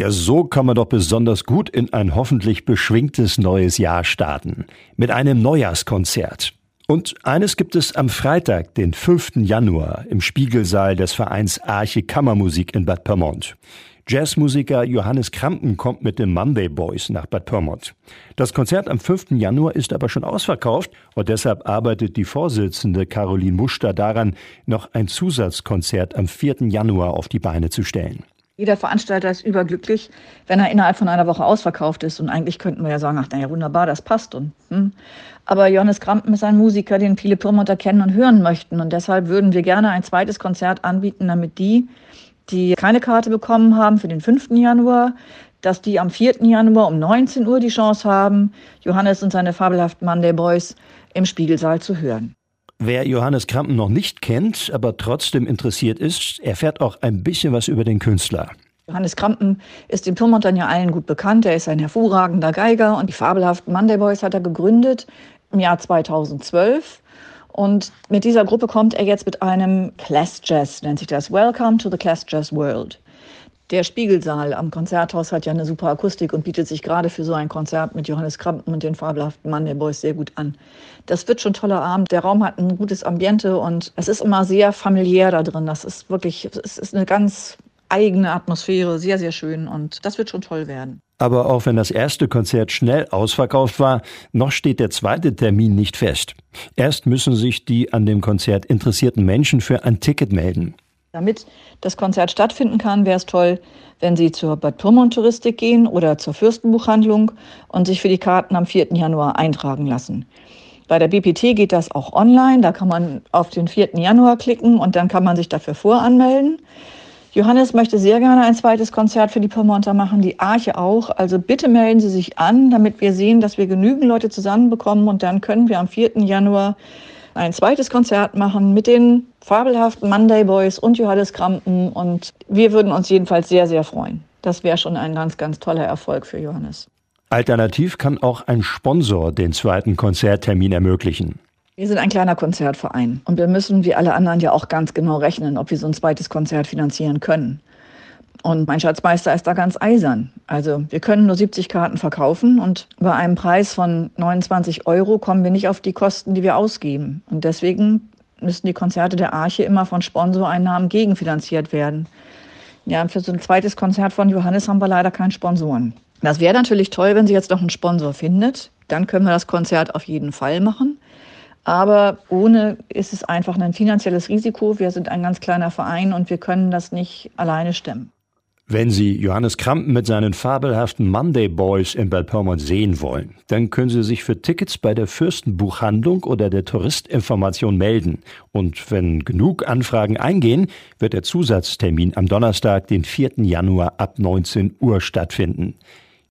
Ja, so kann man doch besonders gut in ein hoffentlich beschwingtes neues Jahr starten. Mit einem Neujahrskonzert. Und eines gibt es am Freitag, den 5. Januar, im Spiegelsaal des Vereins Arche Kammermusik in Bad Pyrmont. Jazzmusiker Johannes Krampen kommt mit den Monday Boys nach Bad Pyrmont. Das Konzert am 5. Januar ist aber schon ausverkauft und deshalb arbeitet die Vorsitzende Caroline Muster daran, noch ein Zusatzkonzert am 4. Januar auf die Beine zu stellen. Jeder Veranstalter ist überglücklich, wenn er innerhalb von einer Woche ausverkauft ist. Und eigentlich könnten wir ja sagen, ach naja, wunderbar, das passt. Und, hm. Aber Johannes Krampen ist ein Musiker, den viele Pyrmonter kennen und hören möchten. Und deshalb würden wir gerne ein zweites Konzert anbieten, damit die, die keine Karte bekommen haben für den 5. Januar, dass die am 4. Januar um 19 Uhr die Chance haben, Johannes und seine fabelhaften Monday Boys im Spiegelsaal zu hören. Wer Johannes Krampen noch nicht kennt, aber trotzdem interessiert ist, erfährt auch ein bisschen was über den Künstler. Johannes Krampen ist den Pyrmontern ja allen gut bekannt. Er ist ein hervorragender Geiger und die fabelhaften Monday Boys hat er gegründet im Jahr 2012. Und mit dieser Gruppe kommt er jetzt mit einem Class Jazz, nennt sich das. Welcome to the Class Jazz World. Der Spiegelsaal am Konzerthaus hat ja eine super Akustik und bietet sich gerade für so ein Konzert mit Johannes Krampen und den fabelhaften Mann der Boys sehr gut an. Das wird schon ein toller Abend. Der Raum hat ein gutes Ambiente und es ist immer sehr familiär da drin. Das ist wirklich, es ist eine ganz eigene Atmosphäre, sehr, sehr schön und das wird schon toll werden. Aber auch wenn das erste Konzert schnell ausverkauft war, noch steht der zweite Termin nicht fest. Erst müssen sich die an dem Konzert interessierten Menschen für ein Ticket melden. Damit das Konzert stattfinden kann, wäre es toll, wenn Sie zur Bad Pyrmont Touristik gehen oder zur Fürstenbuchhandlung und sich für die Karten am 4. Januar eintragen lassen. Bei der BPT geht das auch online. Da kann man auf den 4. Januar klicken und dann kann man sich dafür voranmelden. Johannes möchte sehr gerne ein zweites Konzert für die Pyrmonter machen, die Arche auch. Also bitte melden Sie sich an, damit wir sehen, dass wir genügend Leute zusammenbekommen und dann können wir am 4. Januar ein zweites Konzert machen mit den fabelhaften Monday Boys und Johannes Krampen. Und wir würden uns jedenfalls sehr, sehr freuen. Das wäre schon ein ganz, ganz toller Erfolg für Johannes. Alternativ kann auch ein Sponsor den zweiten Konzerttermin ermöglichen. Wir sind ein kleiner Konzertverein und wir müssen wie alle anderen ja auch ganz genau rechnen, ob wir so ein zweites Konzert finanzieren können. Und mein Schatzmeister ist da ganz eisern. Also wir können nur 70 Karten verkaufen und bei einem Preis von 29 Euro kommen wir nicht auf die Kosten, die wir ausgeben. Und deswegen müssen die Konzerte der Arche immer von Sponsoreinnahmen gegenfinanziert werden. Ja, für so ein zweites Konzert von Johannes haben wir leider keinen Sponsoren. Das wäre natürlich toll, wenn sie jetzt noch einen Sponsor findet. Dann können wir das Konzert auf jeden Fall machen. Aber ohne ist es einfach ein finanzielles Risiko. Wir sind ein ganz kleiner Verein und wir können das nicht alleine stemmen. Wenn Sie Johannes Krampen mit seinen fabelhaften Monday Boys in Bad Pyrmont sehen wollen, dann können Sie sich für Tickets bei der Fürstenbuchhandlung oder der Touristinformation melden. Und wenn genug Anfragen eingehen, wird der Zusatztermin am Donnerstag, den 4. Januar ab 19 Uhr stattfinden.